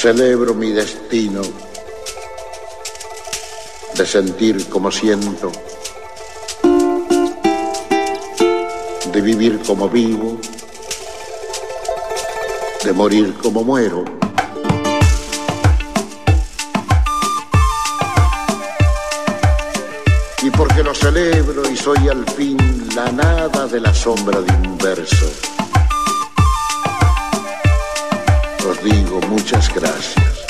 Celebro mi destino de sentir como siento, de vivir como vivo, de morir como muero. Y porque lo celebro y soy al fin la nada de la sombra de un verso, os digo muchas gracias.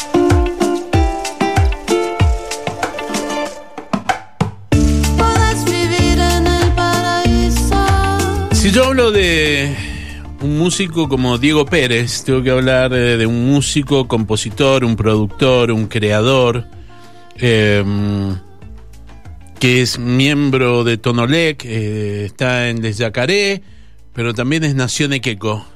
Si yo hablo de un músico como Diego Pérez, tengo que hablar de, de un músico, compositor, un productor, un creador, eh, que es miembro de Tonolec, eh, está en Les Yacaré, pero también es Nación Equeco.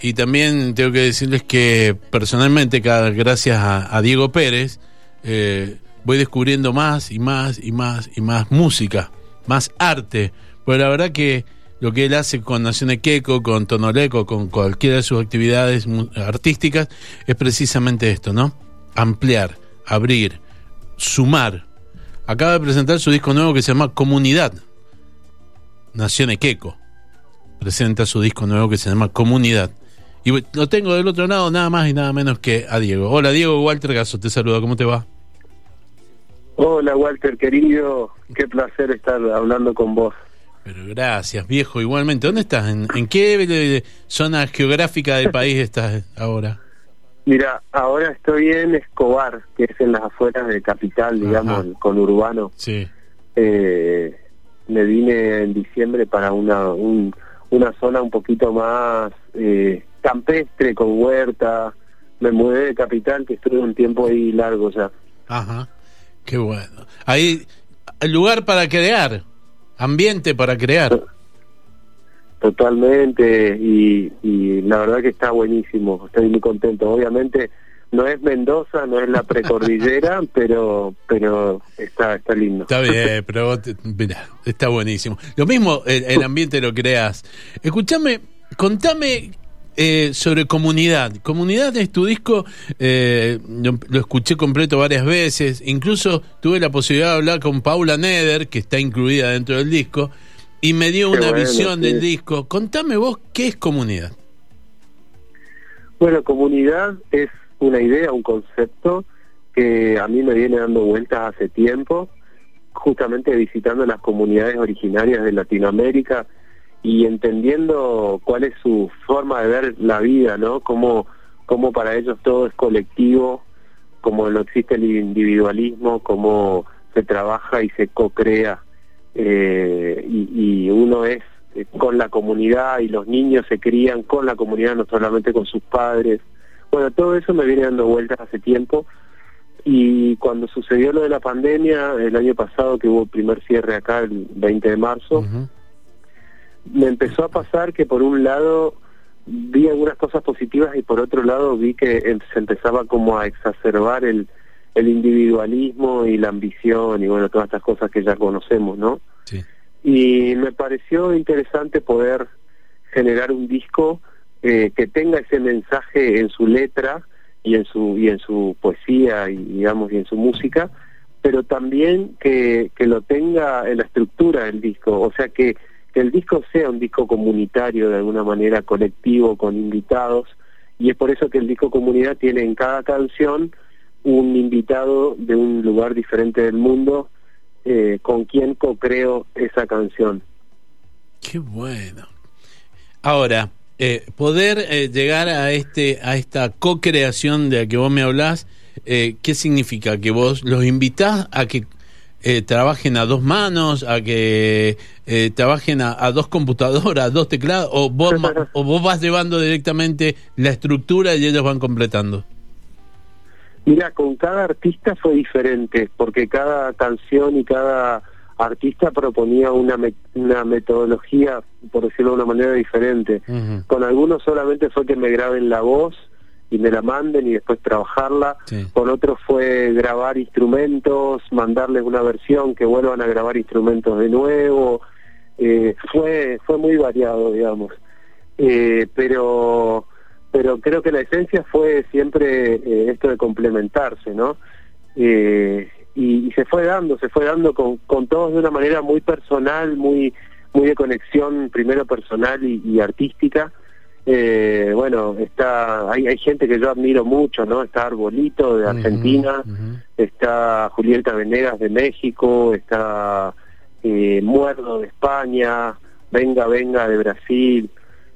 Y también tengo que decirles que personalmente, gracias a, Diego Pérez, eh, voy descubriendo más y más y más y más música, más arte. Pues la verdad que lo que él hace con Nación Equeco, con Tonoleco, con cualquiera de sus actividades artísticas, es precisamente esto, ¿no? Ampliar, abrir, sumar. Acaba de presentar su disco nuevo que se llama Comunidad. Nación Equeco presenta su disco nuevo que se llama Comunidad. Y lo tengo del otro lado nada más y nada menos que a Diego. Hola Diego, Walter Gaso, te saluda, ¿cómo te va? Hola Walter, querido, qué placer estar hablando con vos. Pero gracias, viejo, igualmente. ¿Dónde estás? ¿En, en qué zona geográfica del país estás ahora? Mira, ahora estoy en Escobar, que es en las afueras de Capital, digamos, Ajá. el conurbano. Sí. Eh, me vine en diciembre para una un- una zona un poquito más eh, campestre, con huerta. Me mudé de Capital, que estuve un tiempo ahí largo ya. Ajá. Qué bueno. Hay lugar para crear, ambiente para crear. Totalmente, y, y la verdad que está buenísimo, estoy muy contento. Obviamente no es Mendoza, no es la precordillera, pero pero está está lindo. Está bien, pero mirá, está buenísimo. Lo mismo, el, el ambiente lo creas. Escúchame, contame eh, sobre Comunidad. Comunidad es tu disco, eh, lo, lo escuché completo varias veces, incluso tuve la posibilidad de hablar con Paula Neder, que está incluida dentro del disco, y me dio Qué una bueno, visión sí. del disco. Contame vos qué es Comunidad. Bueno, comunidad es una idea, un concepto que a mí me viene dando vueltas hace tiempo, justamente visitando las comunidades originarias de Latinoamérica y entendiendo cuál es su forma de ver la vida, ¿no? Cómo, cómo para ellos todo es colectivo, cómo no existe el individualismo, cómo se trabaja y se co-crea eh, y, y uno es eh, con la comunidad y los niños se crían con la comunidad, no solamente con sus padres. Bueno, todo eso me viene dando vueltas hace tiempo y cuando sucedió lo de la pandemia el año pasado, que hubo el primer cierre acá el 20 de marzo. Me empezó a pasar que por un lado vi algunas cosas positivas y por otro lado vi que em- se empezaba como a exacerbar el, el individualismo y la ambición y bueno, todas estas cosas que ya conocemos, ¿no? Sí. Y me pareció interesante poder generar un disco eh, que tenga ese mensaje en su letra y en su y en su poesía y digamos y en su música, pero también que, que lo tenga en la estructura del disco, o sea que, que el disco sea un disco comunitario de alguna manera colectivo con invitados y es por eso que el disco comunidad tiene en cada canción un invitado de un lugar diferente del mundo eh, con quien co-creo esa canción. Qué bueno. Ahora, eh, poder eh, llegar a este a esta co-creación de la que vos me hablás, ¿qué significa? ¿Que vos los invitás a que eh, trabajen a dos manos, a que eh, trabajen a, a dos computadoras, a dos teclados, o vos, o vos vas llevando directamente la estructura y ellos van completando? Mira, con cada artista fue diferente, porque cada canción y cada artista proponía una, me- una metodología, por decirlo de una manera diferente. Con algunos solamente fue que me graben la voz y me la manden y después trabajarla. Sí. Con otros fue grabar instrumentos, mandarles una versión, que vuelvan a grabar instrumentos de nuevo. Eh, fue, fue muy variado, digamos. Eh, pero pero creo que la esencia fue siempre eh, esto de complementarse, ¿no? Y, se fue dando, se fue dando con, con todos de una manera muy personal, muy muy de conexión primero personal y, artística. Eh, bueno, está hay, hay gente que yo admiro mucho, ¿no? Está Arbolito de Argentina, está Julieta Venegas de México, está eh, Muerdo de España, Venga Venga de Brasil,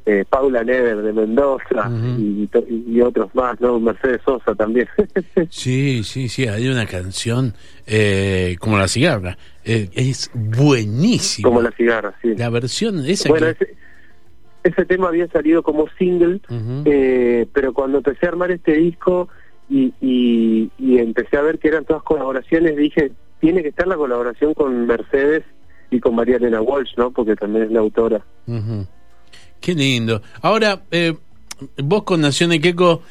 eh, Paula Neder de Mendoza y, otros más, ¿no? Mercedes Sosa también. sí, sí, sí, hay una canción eh, como La Cigarra, eh, es buenísima. Como La Cigarra, sí. La versión esa bueno, ese, ese, tema había salido como single, pero cuando empecé a armar este disco y, y, y empecé a ver que eran todas colaboraciones, dije, tiene que estar la colaboración con Mercedes y con María Elena Walsh, ¿no? Porque también es la autora. Qué lindo. Ahora, eh, vos con Nación Queco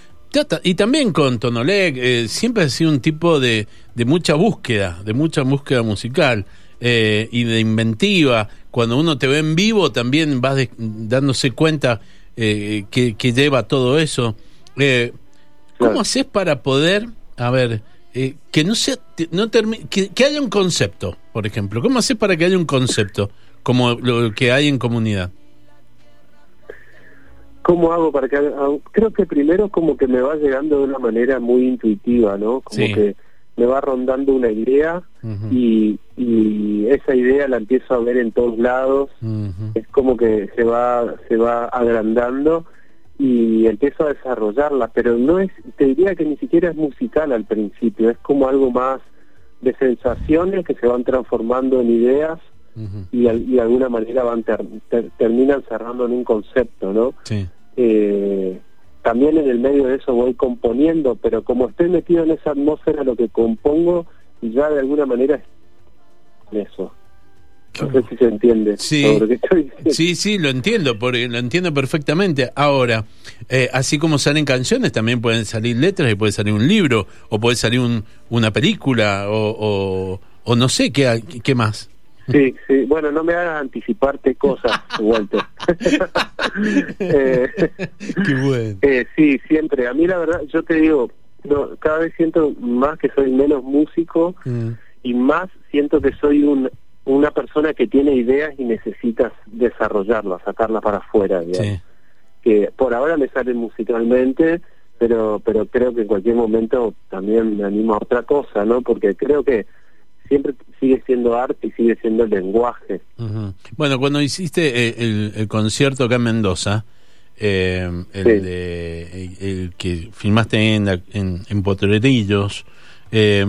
y también con Tonolec, eh, siempre has sido un tipo de, de mucha búsqueda, de mucha búsqueda musical eh, y de inventiva. Cuando uno te ve en vivo, también vas dándose cuenta que, que, lleva todo eso. ¿Cómo haces para poder, a ver, que no sea, no que, que haya un concepto, por ejemplo? ¿Cómo haces para que haya un concepto como lo que hay en comunidad? ¿Cómo hago para que Creo que primero como que me va llegando de una manera muy intuitiva, ¿no? Como que me va rondando una idea y, y, esa idea la empiezo a ver en todos lados. Es como que se va, se va agrandando y empiezo a desarrollarla, pero no es, te diría que ni siquiera es musical al principio, es como algo más de sensaciones que se van transformando en ideas y, de alguna manera van terminan cerrando en un concepto, ¿no? Sí. Eh, también en el medio de eso voy componiendo, pero como estoy metido en esa atmósfera, lo que compongo ya de alguna manera es eso. No sé si se entiende. Sí, sí, sí, lo entiendo, porque lo entiendo perfectamente. Ahora, eh, así como salen canciones, también pueden salir letras y puede salir un libro, o puede salir un, una película, o, o, no sé, ¿qué, qué más? Sí, sí, bueno, no me hagas anticiparte cosas, Walter. eh, Qué bueno. Eh, sí, siempre. A mí la verdad, yo te digo, no, cada vez siento más que soy menos músico mm. y más siento que soy un, una persona que tiene ideas y necesitas desarrollarlas, sacarlas para afuera. Que por ahora me salen musicalmente, pero pero creo que en cualquier momento también me animo a otra cosa, ¿no? Porque creo que siempre sigue siendo arte y sigue siendo lenguaje. Bueno, cuando hiciste eh, el, concierto acá en Mendoza, eh, el, de, el, que filmaste en, en, en Potrerillos, eh,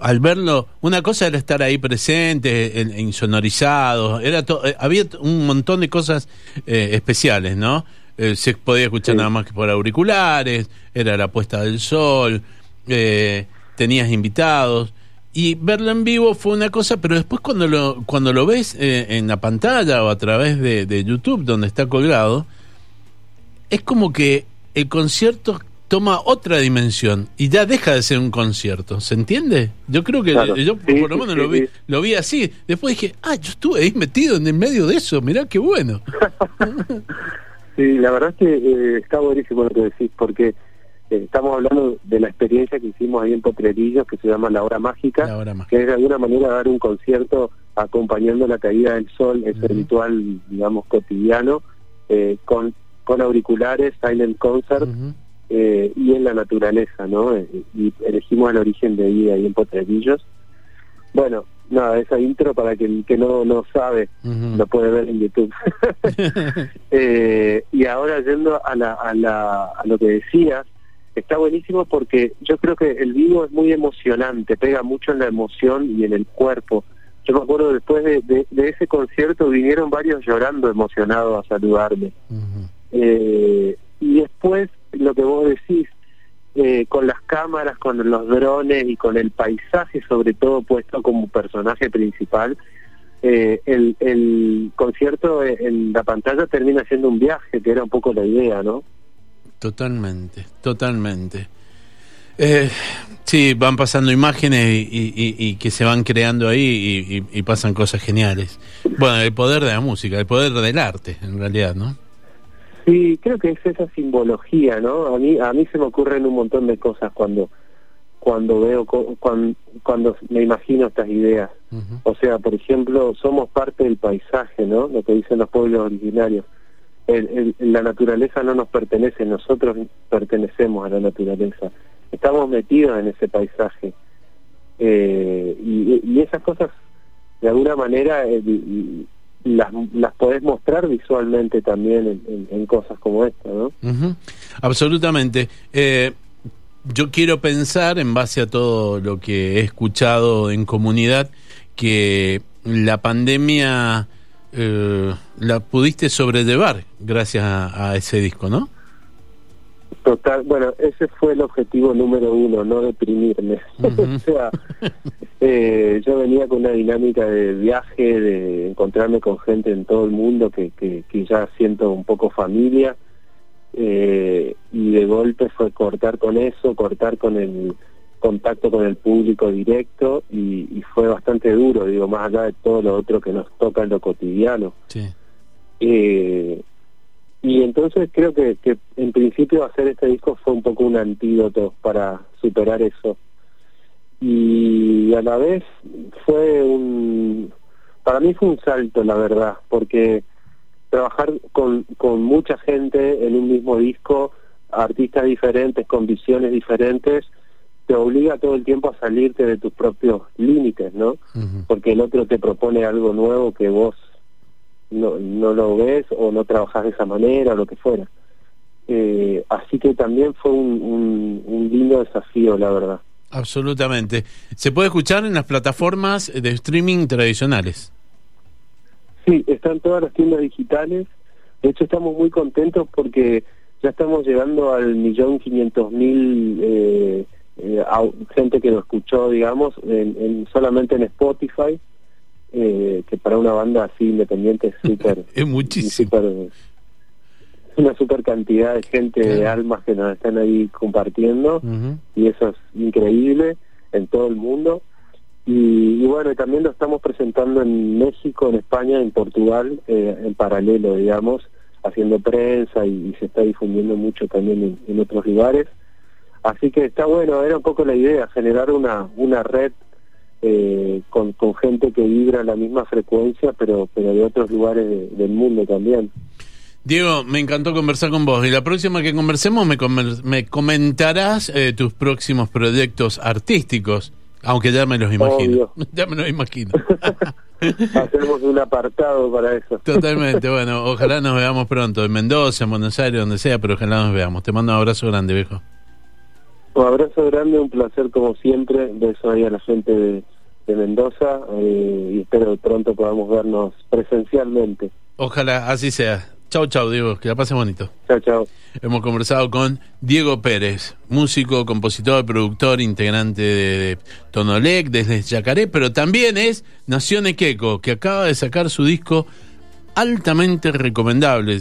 al verlo, una cosa era estar ahí presente, insonorizado, era había un montón de cosas especiales, ¿no? se podía escuchar nada más que por auriculares, era la puesta del sol, tenías invitados y verlo en vivo fue una cosa, pero después cuando lo, cuando lo ves eh, en la pantalla o a través de, YouTube donde está colgado, es como que el concierto toma otra dimensión y ya deja de ser un concierto, ¿se entiende? Yo creo que yo por lo menos lo, vi, lo vi así. Después dije, ah, yo estuve ahí metido en el medio de eso, mirá qué bueno. sí, la verdad es que eh, está buenísimo lo que decís, porque estamos hablando de la experiencia que hicimos ahí en Potrerillos, que se llama La Hora Mágica, que es de alguna manera dar un concierto acompañando la caída del sol, ese ritual, digamos, cotidiano, eh, con, con auriculares, silent concert, eh, y en la naturaleza, ¿no? y elegimos el origen de ahí, ahí en Potrerillos. Bueno, nada, esa intro para que el que no, no sabe lo puede ver en YouTube. y ahora yendo a, la, a, la, a lo que decías, está buenísimo porque yo creo que el vivo es muy emocionante, pega mucho en la emoción y en el cuerpo. Yo me acuerdo después de, ese concierto vinieron varios llorando emocionados a saludarme. eh, y después lo que vos decís, eh, con las cámaras, con los drones y con el paisaje sobre todo puesto como personaje principal, eh, el, el concierto en la pantalla termina siendo un viaje, que era un poco la idea, ¿no? Totalmente, totalmente. Eh, sí, van pasando imágenes y, que se van creando ahí y, pasan cosas geniales. Bueno, el poder de la música, el poder del arte, en realidad, ¿no? Sí, creo que es esa simbología, ¿no? A mí, a mí se me ocurren un montón de cosas cuando cuando veo cuando, cuando me imagino estas ideas. O sea, por ejemplo, somos parte del paisaje, ¿no? Lo que dicen los pueblos originarios. El, la naturaleza no nos pertenece, nosotros pertenecemos a la naturaleza. Estamos metidos en ese paisaje. Eh, y, esas cosas, de alguna manera, eh, las, las podés mostrar visualmente también en, cosas como esta, ¿no? Absolutamente. Eh, yo quiero pensar, en base a todo lo que he escuchado en comunidad, que la pandemia eh, la pudiste sobrellevar gracias a, ese disco, ¿no? Total, bueno, ese fue el objetivo número uno, no deprimirme. o sea, eh, yo venía con una dinámica de viaje, de encontrarme con gente en todo el mundo que, que, que ya siento un poco familia eh, y de golpe fue cortar con eso, cortar con el contacto con el público directo y, fue bastante duro, digo, más allá de todo lo otro que nos toca en lo cotidiano. Eh, y entonces creo que, que en principio hacer este disco fue un poco un antídoto para superar eso. Y a la vez fue un... Para mí fue un salto, la verdad, porque trabajar con, con mucha gente en un mismo disco, artistas diferentes, con visiones diferentes, te obliga todo el tiempo a salirte de tus propios límites, ¿no? Porque el otro te propone algo nuevo que vos no, no lo ves o no trabajas de esa manera o lo que fuera. Eh, así que también fue un, un lindo desafío, la verdad. Absolutamente. Se puede escuchar en las plataformas de streaming tradicionales. Sí, están todas las tiendas digitales. De hecho, estamos muy contentos porque ya estamos llegando al millón quinientos mil eh, eh gente que lo escuchó, digamos, en, solamente en Spotify, eh, que para una banda así independiente es súper... es muchísimo. una super cantidad de gente, de almas que nos están ahí compartiendo, y eso es increíble en todo el mundo. Y, bueno, también lo estamos presentando en México, en España, en Portugal, eh, en paralelo, digamos, haciendo prensa y, se está difundiendo mucho también en, otros lugares. Así que está bueno, era un poco la idea, generar una, una red eh, con, con gente que vibra la misma frecuencia, pero, pero de otros lugares del mundo también. Diego, me encantó conversar con vos y la próxima que conversemos me, me comentarás eh, tus próximos proyectos artísticos. Aunque ya me los imagino. Ya me los imagino. Hacemos un apartado para eso. Totalmente, bueno, ojalá nos veamos pronto, en Mendoza, en Buenos Aires, donde sea, pero ojalá nos veamos. Te mando un abrazo grande, viejo. Un abrazo grande, un placer como siempre. Beso ahí a la gente de, Mendoza eh, y espero que pronto podamos vernos presencialmente. Ojalá así sea. Chau, chau, Diego, que la pase bonito. Chau, chau. Hemos conversado con Diego Pérez, músico, compositor, productor, integrante de, Tonolec desde Yacaré, pero también es Nación Equeco, que acaba de sacar su disco altamente recomendable.